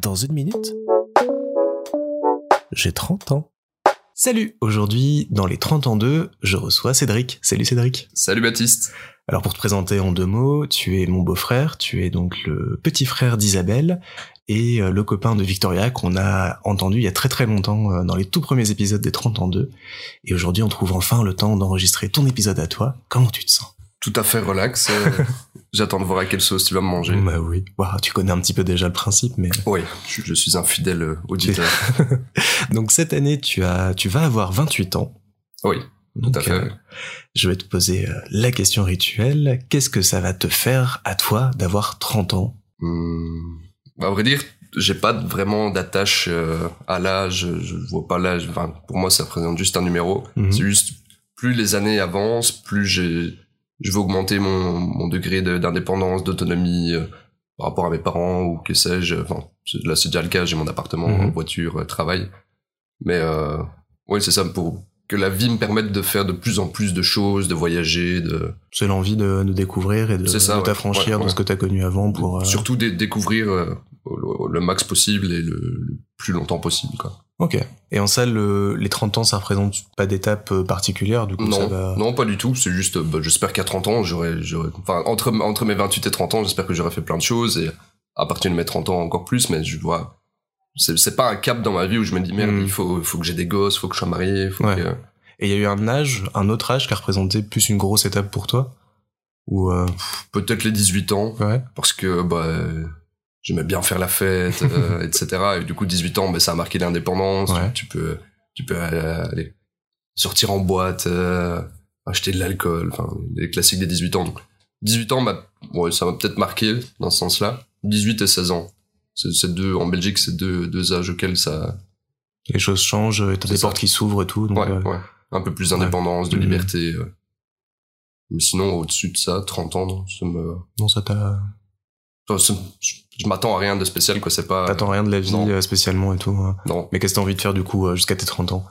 Dans une minute, j'ai 30 ans. Salut Aujourd'hui, dans les 30 ans 2, je reçois Cédric. Salut Cédric. Salut Baptiste. Alors pour te présenter en deux mots, tu es mon beau-frère, tu es donc le petit frère d'Isabelle et euh, le copain de Victoria qu'on a entendu il y a très très longtemps euh, dans les tout premiers épisodes des 30 ans 2. Et aujourd'hui on trouve enfin le temps d'enregistrer ton épisode à toi. Comment tu te sens? Tout à fait relax. J'attends de voir à quelle sauce tu vas me manger. Bah oui. Ouah, tu connais un petit peu déjà le principe, mais Oui, je, je suis un fidèle euh, auditeur. donc cette année tu as, tu vas avoir 28 ans. Oui, tout Donc, à fait. euh, je vais te poser euh, la question rituelle. Qu'est-ce que ça va te faire à toi d'avoir 30 ans? Hum, à vrai dire, j'ai pas vraiment d'attache à l'âge. Je vois pas l'âge. Enfin, pour moi, ça représente juste un numéro. Mhm. C'est juste plus les années avancent, plus j'ai, je veux augmenter mon, mon degré de- d'indépendance, d'autonomie euh, par rapport à mes parents ou que sais-je. Enfin, là, c'est déjà le cas. J'ai mon appartement, Mhm. voiture, euh, travail. Mais euh, oui, c'est ça pour que la vie me permette de faire de plus en plus de choses, de voyager, de C'est l'envie de, de découvrir et de, ça, de ouais. t'affranchir Ouais, de ce que tu as connu avant pour... euh, surtout dé- découvrir euh, le, le max possible et le, le plus longtemps possible. Quoi. Ok. Et en ça, le- les 30 ans, ça représente pas d'étape euh, particulière, du coup ça Non, va... non, pas du tout. C'est juste, euh, bah, j'espère qu'à 30 ans, j'aurais, enfin, entre, entre mes 28 et 30 ans, j'espère que j'aurai fait plein de choses et à partir de mes 30 ans encore plus, mais je vois, c'est, c'est pas un cap dans ma vie où je me dis, merde, Mm. il faut, faut que j'ai des gosses, faut que je sois marié, faut Ouais. que, Et il y a eu un âge, un autre âge qui a représenté plus une grosse étape pour toi? Ou... euh, peut-être les 18 ans, Ouais. parce que, bah, j'aimais bien faire la fête, euh, etc. Et du coup, 18 ans, bah, ça a marqué l'indépendance. Ouais. Tu, tu peux, tu peux euh, aller sortir en boîte, euh, acheter de l'alcool, enfin, les classiques des 18 ans. Donc, 18 ans, bah, ouais, ça m'a peut-être marqué dans ce sens-là. 18 et 16 ans. C'est deux, en Belgique, c'est deux, deux âges auxquels ça, Les choses changent, t'as des ça. portes qui s'ouvrent et tout. Donc, ouais, euh, ouais. Un peu plus d'indépendance, de Mhm. liberté. euh. Mais sinon, au-dessus de ça, 30 ans, non, ça me, Non, ça t'a... je, je m'attends à rien de spécial, quoi, c'est pas, T'attends rien de la vie non. euh, spécialement et tout. hein. non. Mais qu'est-ce que t'as envie de faire du coup euh, jusqu'à tes 30 ans?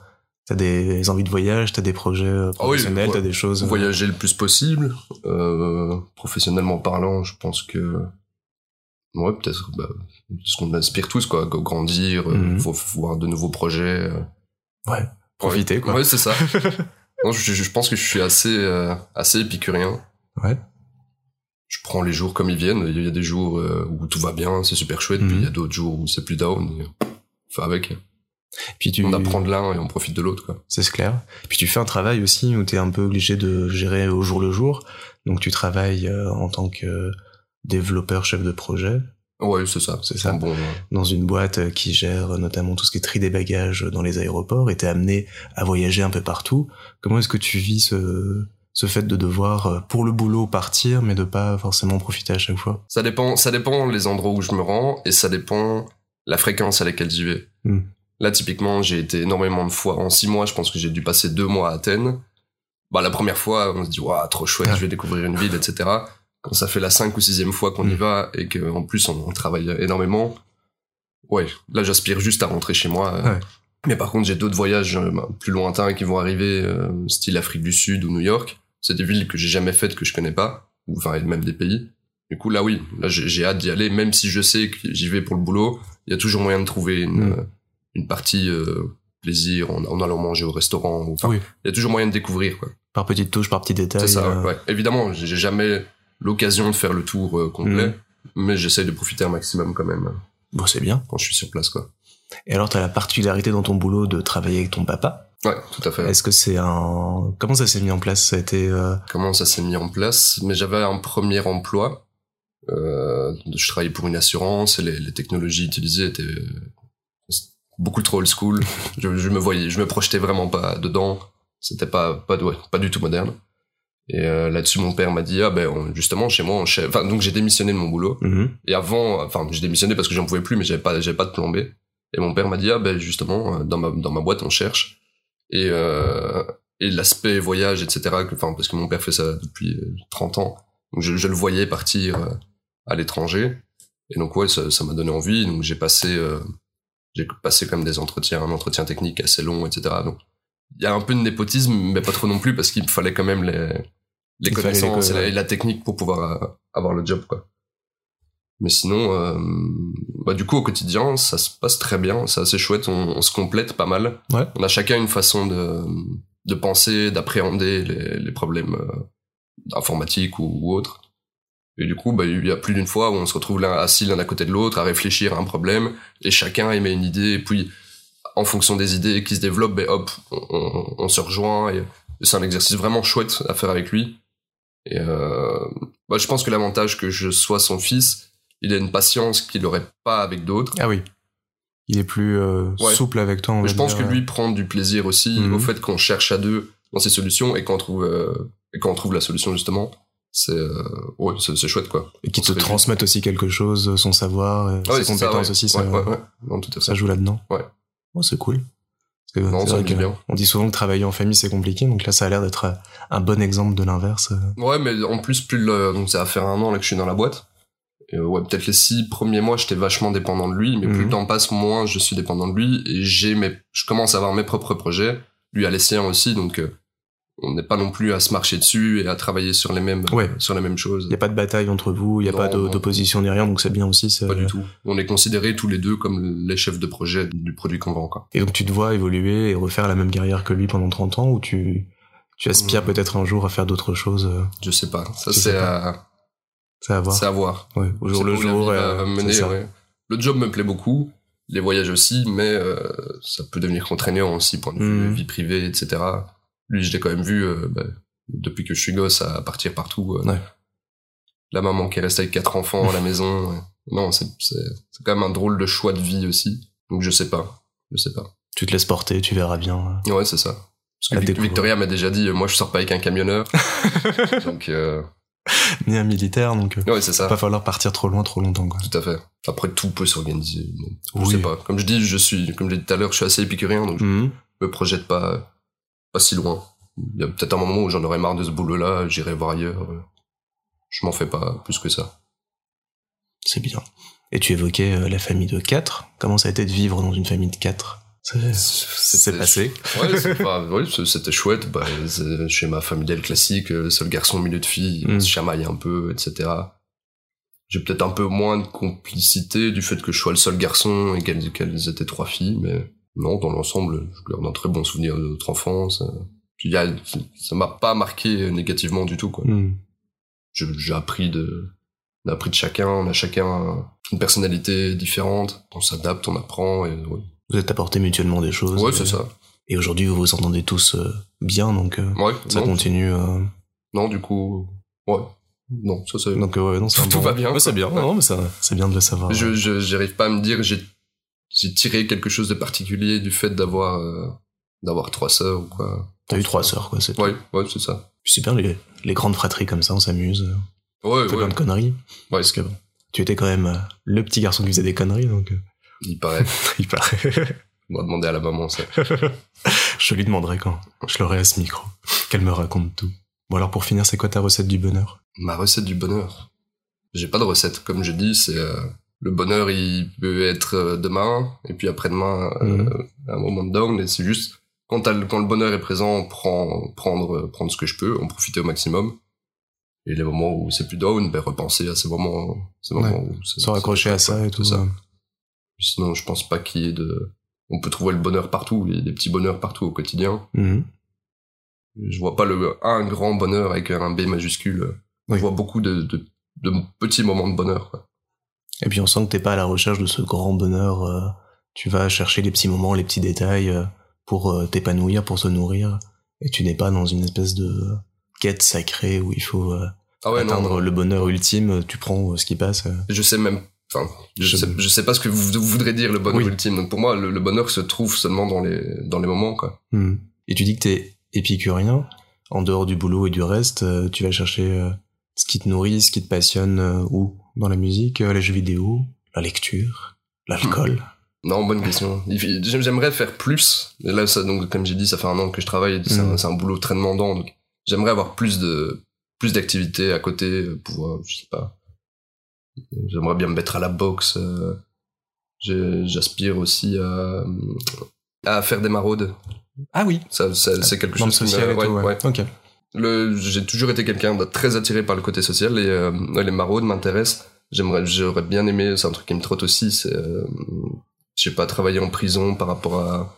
T'as des envies de voyage, t'as des projets euh, Ah oui, professionnels, t'as des choses... voyager le plus possible. Euh, professionnellement parlant, je pense que ouais, peut-être bah, ce qu'on aspire tous quoi, grandir, Mhm. faut, voir de nouveaux projets. Ouais, profiter Ouais, quoi. Ouais, c'est ça. non, je, je pense que je suis assez euh, assez épicurien. Ouais. Je prends les jours comme ils viennent. Il y a des jours euh, où tout va bien, c'est super chouette, puis Mhm. il y a d'autres jours où c'est plus down. et, Enfin avec, Puis tu... on apprend de l'un et on profite de l'autre quoi. C'est clair. Puis tu fais un travail aussi où tu es un peu obligé de gérer au jour le jour. Donc tu travailles euh, en tant que développeur, chef de projet, Ouais, c'est ça. C'est ça. Bon, dans une boîte euh, qui gère notamment tout ce qui est tri des bagages dans les aéroports et t'es amené à voyager un peu partout. Comment est-ce que tu vis ce, ce fait de devoir, euh, pour le boulot, partir, mais de pas forcément profiter à chaque fois Ça dépend, ça dépend les endroits où je me rends et ça dépend la fréquence à laquelle j'y vais. Hmm. Là, typiquement, j'ai été énormément de fois. En six mois, je pense que j'ai dû passer deux mois à Athènes. Bah, la première fois, on se dit, waouh, trop chouette, je vais découvrir une ville, etc. Quand ça fait la cinq ou sixième fois qu'on y Hmm. va et qu'en plus on, on travaille énormément, ouais, là, j'aspire juste à rentrer chez moi. euh. Ouais. Mais par contre, j'ai d'autres voyages euh, plus lointains qui vont arriver, euh, style Afrique du Sud ou New York. C'est des villes que j'ai jamais faites, que je connais pas, ou enfin, même des pays. Du coup, là, oui, là, j'ai hâte d'y aller, même si je sais que j'y vais pour le boulot. Il y a toujours moyen de trouver une, Mm. euh, une partie euh, plaisir en, en allant manger au restaurant. ou- Enfin, Oui. il y a toujours moyen de découvrir, quoi. Par petites touches, par petits détails. C'est ça, euh, ouais. Évidemment, j'ai jamais l'occasion de faire le tour euh, complet, Mm. mais j'essaye de profiter un maximum quand même Bon, c'est bien. quand je suis sur place, quoi. Et alors, t'as la particularité dans ton boulot de travailler avec ton papa? Ouais, tout à fait. Est-ce que c'est un... Comment ça s'est mis en place? Ça a été... euh, comment ça s'est mis en place? Mais j'avais un premier emploi. Euh, je travaillais pour une assurance et les, les technologies utilisées étaient euh, beaucoup trop old school. je, je me voyais, je me projetais vraiment pas dedans. C'était pas pas ouais, pas du tout moderne. Et euh, là-dessus, mon père m'a dit ah ben on- justement chez moi, on cher- enfin donc j'ai démissionné de mon boulot. mhm. Et avant, enfin j'ai démissionné parce que j'en pouvais plus, mais j'avais pas j'avais pas de plomber. Et mon père m'a dit ah ben justement euh, dans ma dans ma boîte on cherche. Et euh, et l'aspect voyage etc. Enfin parce que mon père fait ça depuis euh, 30 ans, donc je, je le voyais partir euh, à l'étranger. Et donc ouais ça ça m'a donné envie. Donc j'ai passé euh, j'ai passé comme des entretiens, un entretien technique assez long etc. Donc il y a un peu de népotisme, mais pas trop non plus parce qu'il me fallait quand même les les Il fallait les connaissances co- et, la, et la technique pour pouvoir euh, avoir le job quoi. Mais sinon, euh, bah du coup au quotidien, ça se passe très bien, c'est assez chouette, on, on se complète pas mal. Ouais. On a chacun une façon de, de penser, d'appréhender les, les problèmes euh, informatiques ou, ou autres. Et du coup, bah, il y a plus d'une fois où on se retrouve là assis l'un à côté de l'autre à réfléchir à un problème et chacun émet une idée et puis en fonction des idées qui se développent, ben hop, on, on, on se rejoint et c'est un exercice vraiment chouette à faire avec lui. Et euh, bah, je pense que l'avantage que je sois son fils, il a une patience qu'il n'aurait pas avec d'autres. Ah oui. Il est plus euh, Ouais. souple avec toi. on Mais va je pense que lui prend du plaisir aussi Mhm. au fait qu'on cherche à deux dans ces solutions et qu'on trouve euh, et qu'on trouve la solution justement. C'est euh, ouais, c'est chouette quoi. Et qui on te transmette aussi quelque chose, son savoir, et Ah ouais, ses compétences aussi, ça, Ouais, ouais, ouais. Non, tout à fait. ça joue là-dedans. Ouais. Oh, c'est cool. Que Non, ça que bien. on dit souvent que travailler en famille c'est compliqué, donc là ça a l'air d'être euh, un bon exemple de l'inverse. euh. Ouais, mais en plus, plus le, donc ça va faire un an là que je suis dans la boîte. Euh, ouais, peut-être les six premiers mois, j'étais vachement dépendant de lui, mais plus Mhm. le temps passe, moins je suis dépendant de lui et j'ai mes, je commence à avoir mes propres projets. Lui a les siens aussi, donc euh, on n'est pas non plus à se marcher dessus et à travailler sur les mêmes, Ouais. sur les mêmes choses. Il y a pas de bataille entre vous, il y a Non, pas d'opposition ni rien, donc c'est bien aussi. c'est- Pas du tout. On est considérés tous les deux comme les chefs de projet du produit qu'on vend, quoi. Et donc tu te vois évoluer et refaire la même carrière que lui pendant 30 ans, ou tu, tu aspires Mhm. peut-être un jour à faire d'autres choses. euh, Je sais pas. Ça, c'est à, C'est à voir. c'est à voir. Ouais, au jour le jour. va- euh, va mener, ouais. Le job me plaît beaucoup, les voyages aussi, mais euh, ça peut devenir contraignant aussi, point de vue Mhm. vie privée, etc. Lui, je l'ai quand même vu euh, bah, depuis que je suis gosse à partir partout. euh. Ouais. La maman qui reste avec quatre enfants à la maison. Non, c'est quand même un drôle de choix de vie aussi. Donc je sais pas, je sais pas. Tu te laisses porter, tu verras bien. Ouais, c'est ça. Parce que. Victoria m'a déjà dit, moi je sors pas avec un camionneur. donc euh, Ni un militaire, donc euh, ouais, c'est ça. pas falloir partir trop loin, trop longtemps. Quoi. Tout à fait. Après, tout peut s'organiser. Je Oui. sais pas. Comme je dis, je suis, comme j'ai dit tout à l'heure, je suis assez épicurien, donc Mhm. je me projette pas, pas si loin. Il y a peut-être un moment où j'en aurais marre de ce boulot-là, j'irai voir ailleurs. Je m'en fais pas plus que ça. C'est bien. Et tu évoquais euh, la famille de 4. Comment ça a été de vivre dans une famille de 4 C'est C'était- passé. Ouais, pas- ouais, c'était chouette. Bah, schéma familial classique, euh, seul garçon, milieu de filles, on Mm. se chamaille un peu, etc. J'ai peut-être un peu moins de complicité du fait que je sois le seul garçon et qu'elles étaient trois filles, mais non, dans l'ensemble, je garde un très bon souvenir de notre enfance. euh. Y a- ça m'a pas marqué négativement du tout, quoi. Je- J'ai appris de, on a appris de chacun, on a chacun une personnalité différente, on s'adapte, on apprend, et ouais, Vous êtes apporté mutuellement des choses. Ouais, c'est ça. Et aujourd'hui, vous vous entendez tous euh, bien, donc euh, Ouais, ça non, continue. euh, Non, du coup, ouais. Non, ça c'est. Donc ouais, non, c'est un Tout bon- va bien, Ouais, c'est bien. Non, mais ça, c'est bien de le savoir. Je, je, j'arrive pas à me dire j'ai, j'ai tiré quelque chose de particulier du fait d'avoir, euh, d'avoir trois sœurs ou quoi. T'as eu trois sœurs, quoi. C'est tout. Ouais, ouais, c'est ça. Puis C'est bien les, les grandes fratries comme ça, on s'amuse. Ouais, On fait ouais. plein de conneries. Ouais, Parce que bon, tu étais quand même euh, le petit garçon qui faisait des conneries, donc euh, il paraît. il paraît. On va demander à la maman ça. je lui demanderai quand je l'aurai à ce micro, qu'elle me raconte tout. Bon alors pour finir, c'est quoi ta recette du bonheur? Ma recette du bonheur? J'ai pas de recette. Comme je dis, c'est, euh, le bonheur, il peut être euh, demain, et puis après-demain, euh, Mhm. un moment de down, et c'est juste, quand, quand le bonheur est présent, prendre, prendre, prendre ce que je peux, en profiter au maximum. Et les moments où c'est plus down, ben, repenser à ces moments, ces moments où c'est- Se raccrocher à ça et tout. ça. Sinon, je pense pas qu'il y ait de, on peut trouver le bonheur partout, il y a des petits bonheurs partout au quotidien. Mhm. Je vois pas le, un grand bonheur avec un B majuscule. Oui. Je vois beaucoup de, de, de petits moments de bonheur, quoi. Et puis on sent que t'es pas à la recherche de ce grand bonheur. euh, tu vas chercher les petits moments, les petits détails euh, pour euh, t'épanouir, pour se nourrir. Et tu n'es pas dans une espèce de quête sacrée où il faut Ah ouais, atteindre non. le bonheur ultime. Tu prends ce qui passe. Je sais même, enfin, je, sais, je sais pas ce que vous, voudrez dire le bonheur Oui. ultime. Donc pour moi, le, le bonheur se trouve seulement dans les, dans les moments, quoi. Mhm. Et tu dis que t'es épicurien. En dehors du boulot et du reste, euh, tu vas chercher euh, ce qui te nourrit, ce qui te passionne euh, où? Dans la musique, les jeux vidéo, la lecture, l'alcool? Non, bonne question. J'aimerais faire plus. Et là, ça, donc, comme j'ai dit, ça fait un an que je travaille. C'est un, Mhm. c'est un boulot très demandant. Donc, j'aimerais avoir plus de, plus d'activités à côté euh, je sais pas. J'aimerais bien me mettre à la boxe. euh, J'aspire aussi à, à faire des maraudes. Ah oui. Ça, ça- c'est quelque chose qui me- social et ouais, tout, ouais. ouais. J'ai toujours été quelqu'un de très attiré par le côté social et euh, les maraudes m'intéressent. j'aimerais, j'aurais bien aimé, c'est un truc qui me trotte aussi, c'est, euh, je sais pas, travailler en prison par rapport à,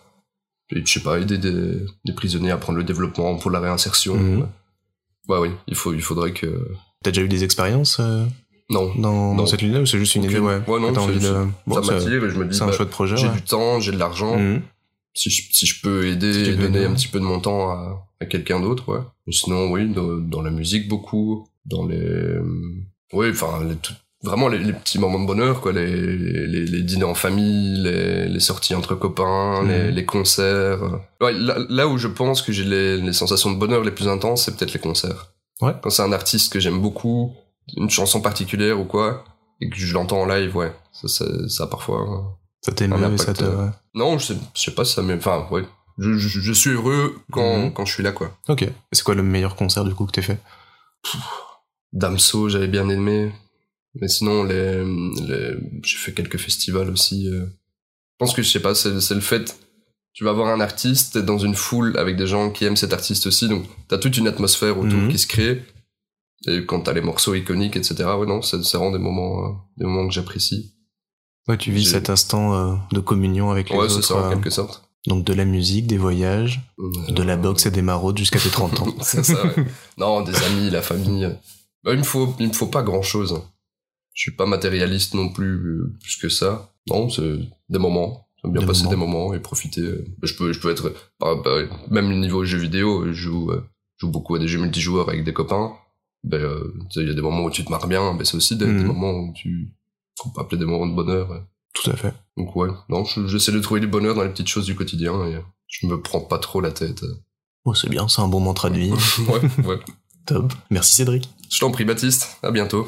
je sais pas, aider des, des prisonniers à prendre le développement pour la réinsertion. Mhm. Ouais, oui, il faut, il faudrait que, T'as déjà eu des expériences euh, non. dans, dans cette ligne-là ou c'est juste une idée ouais, Ouais, non, envie de... Bon, ça m'attire et je me dis, c'est un bah, chouette projet. j'ai ouais. du temps, j'ai de l'argent. Mhm. Si je, si je peux aider Si et donner un petit peu de mon temps à, à quelqu'un d'autre, ouais. Mais sinon, oui, dans, dans la musique beaucoup, dans les, oui, enfin, les tout- vraiment les, les petits moments de bonheur, quoi, les, les, les dîners en famille, les, sorties entre copains, Mhm. les, concerts. Ouais, là, là où je pense que j'ai les, les sensations de bonheur les plus intenses, c'est peut-être les concerts. Ouais. Quand c'est un artiste que j'aime beaucoup, une chanson particulière ou quoi, et que je l'entends en live, ouais, ça, ça, ça parfois. Ça t'émeut ça te... euh. Non, je sais, je sais pas si ça m'est. Enfin, ouais. Je, je, je suis heureux quand, Mhm. quand je suis là, quoi. Ok. Et c'est quoi le meilleur concert du coup que t'aies fait? Damso, j'avais bien aimé. Mais sinon, les, les, j'ai fait quelques festivals aussi. euh. Je pense que, je sais pas, c'est, c'est le fait. Tu vas voir un artiste, t'es dans une foule avec des gens qui aiment cet artiste aussi, donc t'as toute une atmosphère autour Mhm. qui se crée. Et quand t'as les morceaux iconiques, etc., ouais, non, c'est, vraiment des moments, euh, des moments que j'apprécie. Ouais, tu vis cet instant euh, de communion avec les Ouais, autres. c'est ça, en euh, quelque sorte. donc de la musique, des voyages, de la boxe et des maraudes jusqu'à tes 30 ans. c'est ça, ouais. Non, des amis, la famille. Bah, il me faut, il me faut pas grand chose. Je suis pas matérialiste non plus, plus que ça. Non, c'est des moments. J'aime bien Des passer moments. des moments et profiter. euh. Je peux, je peux être, par- par- même niveau jeux vidéo, je joue, je joue beaucoup à des jeux multijoueurs avec des copains. Ben, euh, il y a des moments où tu te marres bien, mais c'est aussi des, des Mhm. moments où tu, qu'on peut appeler des moments de bonheur. ouais. Tout à fait. Donc ouais, non, je- j'essaie de trouver du bonheur dans les petites choses du quotidien et je me prends pas trop la tête. Oh, c'est bien, c'est un bon mantra de vie. ouais, ouais. Top. Merci Cédric. Je t'en prie, Baptiste. À bientôt.